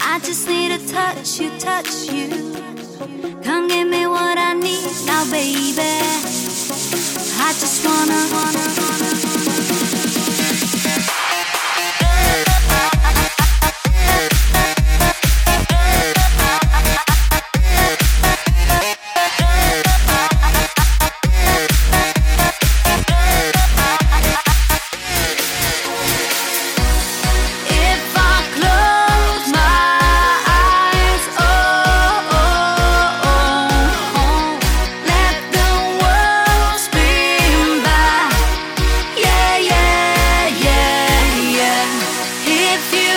I just need a touch, you touch you. Come give me what I need now, baby. I just